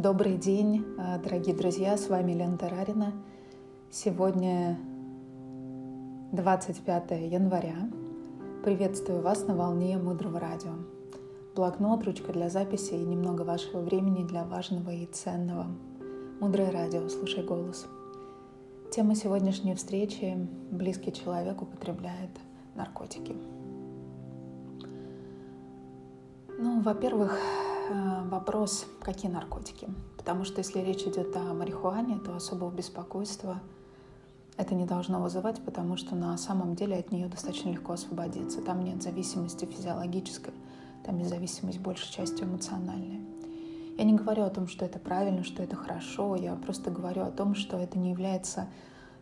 Добрый день, э, дорогие друзья, с вами Лена Тарарина. Сегодня 25 января. Приветствую вас на волне Мудрого Радио. Блокнот, ручка для записи и немного вашего времени для важного и ценного. Мудрое Радио, слушай голос. Тема сегодняшней встречи – близкий человек употребляет наркотики. Ну, во-первых, вопрос, какие наркотики. Потому что если речь идет о марихуане, то особого беспокойства это не должно вызывать, потому что на самом деле от нее достаточно легко освободиться. Там нет зависимости физиологической, там есть зависимость большей частью эмоциональная. Я не говорю о том, что это правильно, что это хорошо, я просто говорю о том, что это не является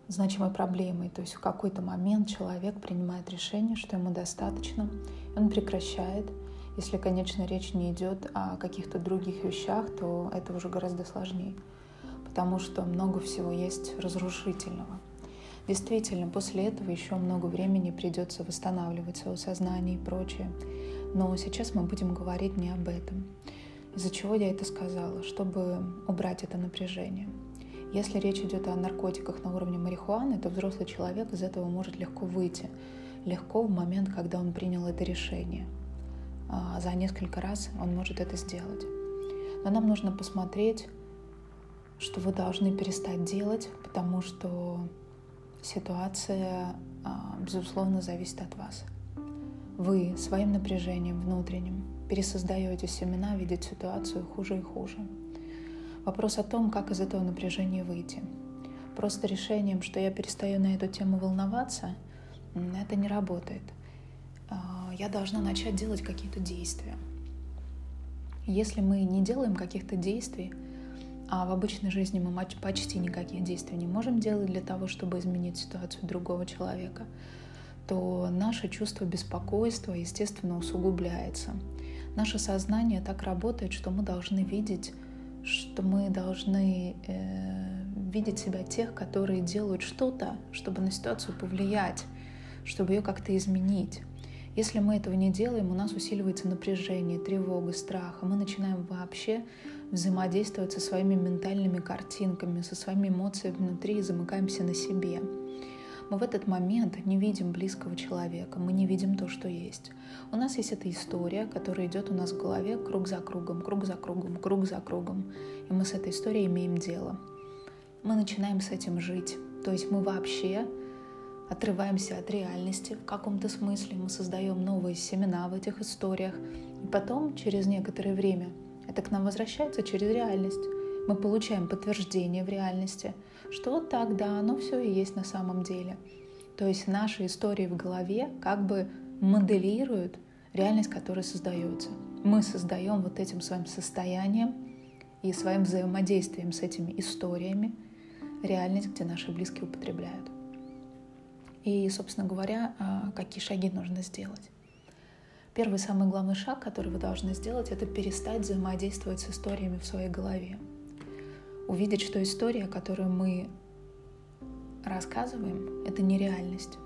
значимой проблемой. То есть в какой-то момент человек принимает решение, что ему достаточно, он прекращает – если, конечно, речь не идет о каких-то других вещах, то это уже гораздо сложнее, потому что много всего есть разрушительного. Действительно, после этого еще много времени придется восстанавливать свое сознание и прочее. Но сейчас мы будем говорить не об этом. Из-за чего я это сказала? Чтобы убрать это напряжение. Если речь идет о наркотиках на уровне марихуаны, то взрослый человек из этого может легко выйти. Легко в момент, когда он принял это решение. А, за несколько раз он может это сделать. Но нам нужно посмотреть, что вы должны перестать делать, потому что ситуация, а, безусловно, зависит от вас. Вы своим напряжением внутренним пересоздаете семена, видеть ситуацию хуже и хуже. Вопрос о том, как из этого напряжения выйти. Просто решением, что я перестаю на эту тему волноваться, это не работает. А, я должна начать делать какие-то действия. Если мы не делаем каких-то действий, а в обычной жизни мы почти никаких действий не можем делать для того, чтобы изменить ситуацию другого человека, то наше чувство беспокойства, естественно, усугубляется. Наше сознание так работает, что мы должны видеть, что мы должны э, видеть себя тех, которые делают что-то, чтобы на ситуацию повлиять, чтобы ее как-то изменить. Если мы этого не делаем, у нас усиливается напряжение, тревога, страх, и мы начинаем вообще взаимодействовать со своими ментальными картинками, со своими эмоциями внутри и замыкаемся на себе. Мы в этот момент не видим близкого человека, мы не видим то, что есть. У нас есть эта история, которая идет у нас в голове круг за кругом, круг за кругом, круг за кругом. И мы с этой историей имеем дело. Мы начинаем с этим жить. То есть мы вообще отрываемся от реальности в каком-то смысле, мы создаем новые семена в этих историях, и потом, через некоторое время, это к нам возвращается через реальность. Мы получаем подтверждение в реальности, что вот так, да, оно все и есть на самом деле. То есть наши истории в голове как бы моделируют реальность, которая создается. Мы создаем вот этим своим состоянием и своим взаимодействием с этими историями реальность, где наши близкие употребляют. И, собственно говоря, а, какие шаги нужно сделать. Первый самый главный шаг, который вы должны сделать, это перестать взаимодействовать с историями в своей голове. Увидеть, что история, которую мы рассказываем, это не реальность.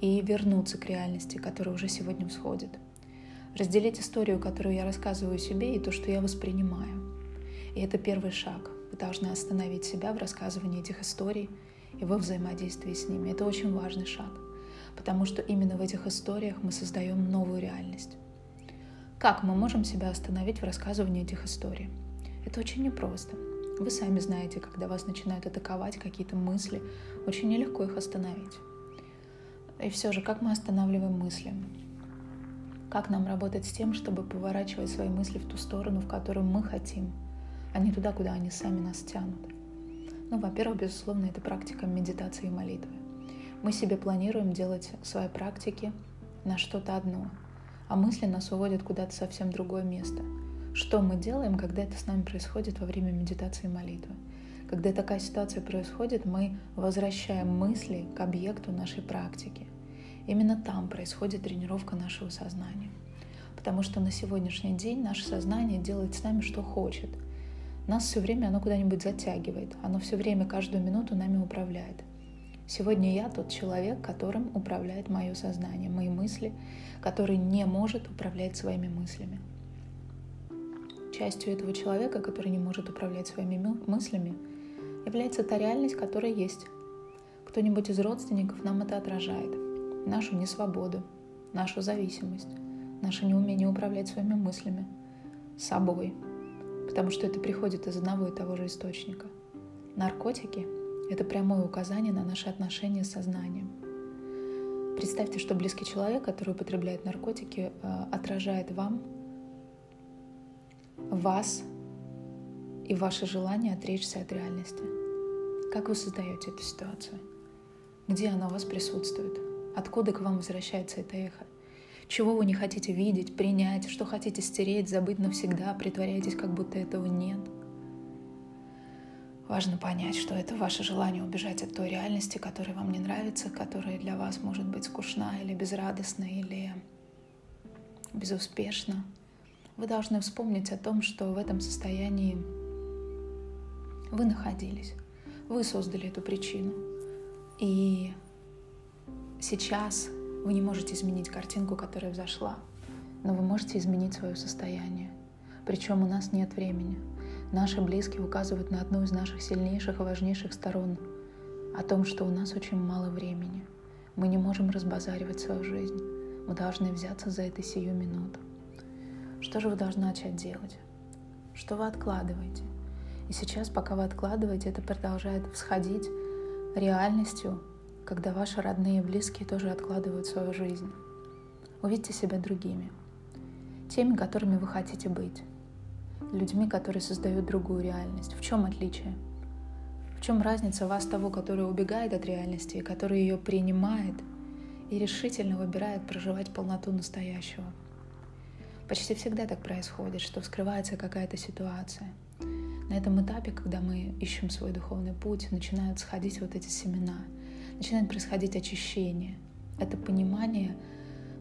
И вернуться к реальности, которая уже сегодня всходит. Разделить историю, которую я рассказываю себе, и то, что я воспринимаю. И это первый шаг. Вы должны остановить себя в рассказывании этих историй и во взаимодействии с ними. Это очень важный шаг, потому что именно в этих историях мы создаем новую реальность. Как мы можем себя остановить в рассказывании этих историй? Это очень непросто. Вы сами знаете, когда вас начинают атаковать какие-то мысли, очень нелегко их остановить. И все же, как мы останавливаем мысли? Как нам работать с тем, чтобы поворачивать свои мысли в ту сторону, в которую мы хотим, а не туда, куда они сами нас тянут? Ну, во-первых, безусловно, это практика медитации и молитвы. Мы себе планируем делать свои практики на что-то одно, а мысли нас уводят куда-то совсем другое место. Что мы делаем, когда это с нами происходит во время медитации и молитвы? Когда такая ситуация происходит, мы возвращаем мысли к объекту нашей практики. Именно там происходит тренировка нашего сознания. Потому что на сегодняшний день наше сознание делает с нами, что хочет – нас все время оно куда-нибудь затягивает, оно все время, каждую минуту нами управляет. Сегодня я тот человек, которым управляет мое сознание, мои мысли, который не может управлять своими мыслями. частью этого человека, который не может управлять своими мыслями, является та реальность, которая есть. Кто-нибудь из родственников нам это отражает. Нашу несвободу, нашу зависимость, наше неумение управлять своими мыслями, собой, потому что это приходит из одного и того же источника. Наркотики – это прямое указание на наши отношения с сознанием. Представьте, что близкий человек, который употребляет наркотики, э, отражает вам, вас и ваше желание отречься от реальности. Как вы создаете эту ситуацию? Где она у вас присутствует? Откуда к вам возвращается это эхо? Чего вы не хотите видеть, принять, что хотите стереть, забыть навсегда, притворяетесь, как будто этого нет. Важно понять, что это ваше желание убежать от той реальности, которая вам не нравится, которая для вас может быть скучна или безрадостна, или безуспешна. Вы должны вспомнить о том, что в этом состоянии вы находились. Вы создали эту причину. И сейчас вы не можете изменить картинку, которая взошла, но вы можете изменить свое состояние. Причем у нас нет времени. Наши близкие указывают на одну из наших сильнейших и важнейших сторон, о том, что у нас очень мало времени. Мы не можем разбазаривать свою жизнь. Мы должны взяться за это сию минуту. Что же вы должны начать делать? Что вы откладываете? И сейчас, пока вы откладываете, это продолжает всходить реальностью когда ваши родные и близкие тоже откладывают свою жизнь. Увидьте себя другими, теми, которыми вы хотите быть, людьми, которые создают другую реальность. В чем отличие? В чем разница вас того, который убегает от реальности, который ее принимает и решительно выбирает проживать полноту настоящего? Почти всегда так происходит, что вскрывается какая-то ситуация. На этом этапе, когда мы ищем свой духовный путь, начинают сходить вот эти семена — начинает происходить очищение. Это понимание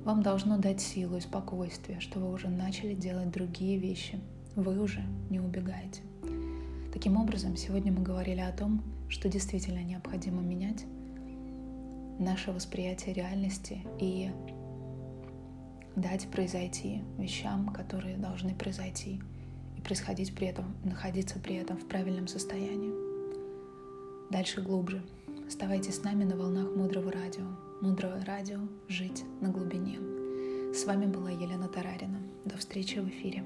вам должно дать силу и спокойствие, что вы уже начали делать другие вещи. Вы уже не убегаете. Таким образом, сегодня мы говорили о том, что действительно необходимо менять наше восприятие реальности и дать произойти вещам, которые должны произойти, и происходить при этом, находиться при этом в правильном состоянии. Дальше глубже. Оставайтесь с нами на волнах Мудрого Радио. Мудрое Радио. Жить на глубине. С вами была Елена Тарарина. До встречи в эфире.